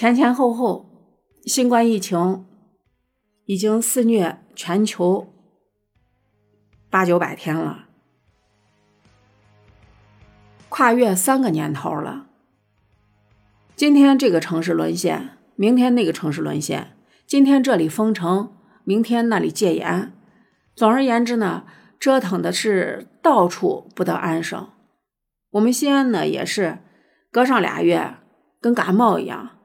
前前后后，新冠疫情已经肆虐全球八九百天了，跨越三个年头了。今天这个城市沦陷，明天那个城市沦陷，今天这里封城，明天那里戒严。总而言之呢，折腾的是到处不得安生。我们西安呢，也是隔上俩月跟感冒一样，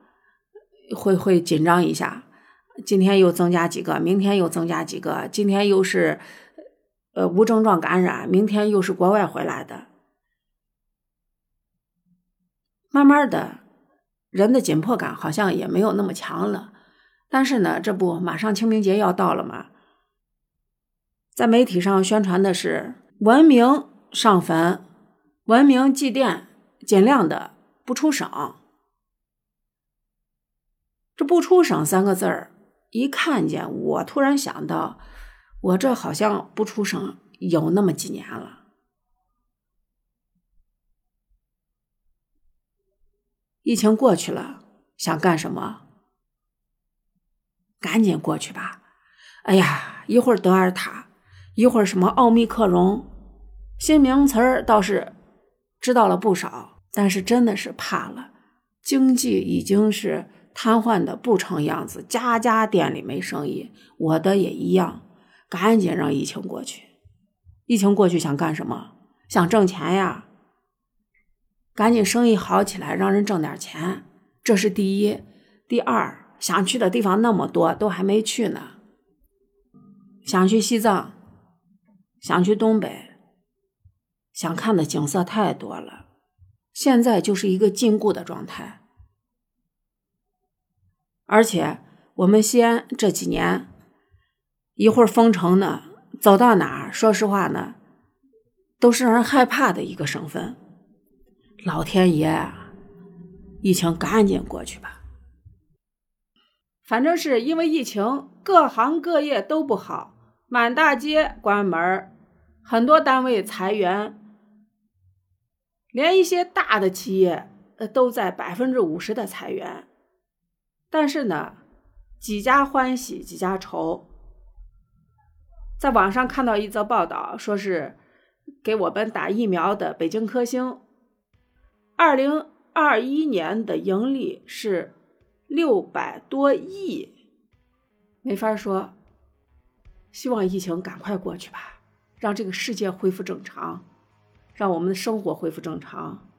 会会紧张一下。今天又增加几个，明天又增加几个，今天又是呃无症状感染，明天又是国外回来的。慢慢的，人的紧迫感好像也没有那么强了。但是呢，这不马上清明节要到了吗？在媒体上宣传的是文明上坟，文明祭奠，尽量的不出省。这不出省三个字儿，一看见我突然想到，我这好像不出省有那么几年了。疫情过去了，想干什么？赶紧过去吧！哎呀，一会儿德尔塔。一会儿什么奥密克戎，新名词儿倒是知道了不少，但是真的是怕了。经济已经是瘫痪的不成样子，家家店里没生意，我的也一样。赶紧让疫情过去，疫情过去想干什么？想挣钱呀！赶紧生意好起来，让人挣点钱，这是第一。第二，想去的地方那么多，都还没去呢。想去西藏。想去东北，想看的景色太多了，现在就是一个禁锢的状态。而且我们西安这几年，一会儿封城呢，走到哪儿，说实话呢，都是让人害怕的一个省份。老天爷啊，疫情赶紧过去吧！反正是因为疫情，各行各业都不好，满大街关门。很多单位裁员，连一些大的企业呃都在百分之五十的裁员。但是呢，几家欢喜几家愁。在网上看到一则报道，说是给我们打疫苗的北京科兴，二零二一年的盈利是六百多亿，没法说。希望疫情赶快过去吧。让这个世界恢复正常，让我们的生活恢复正常。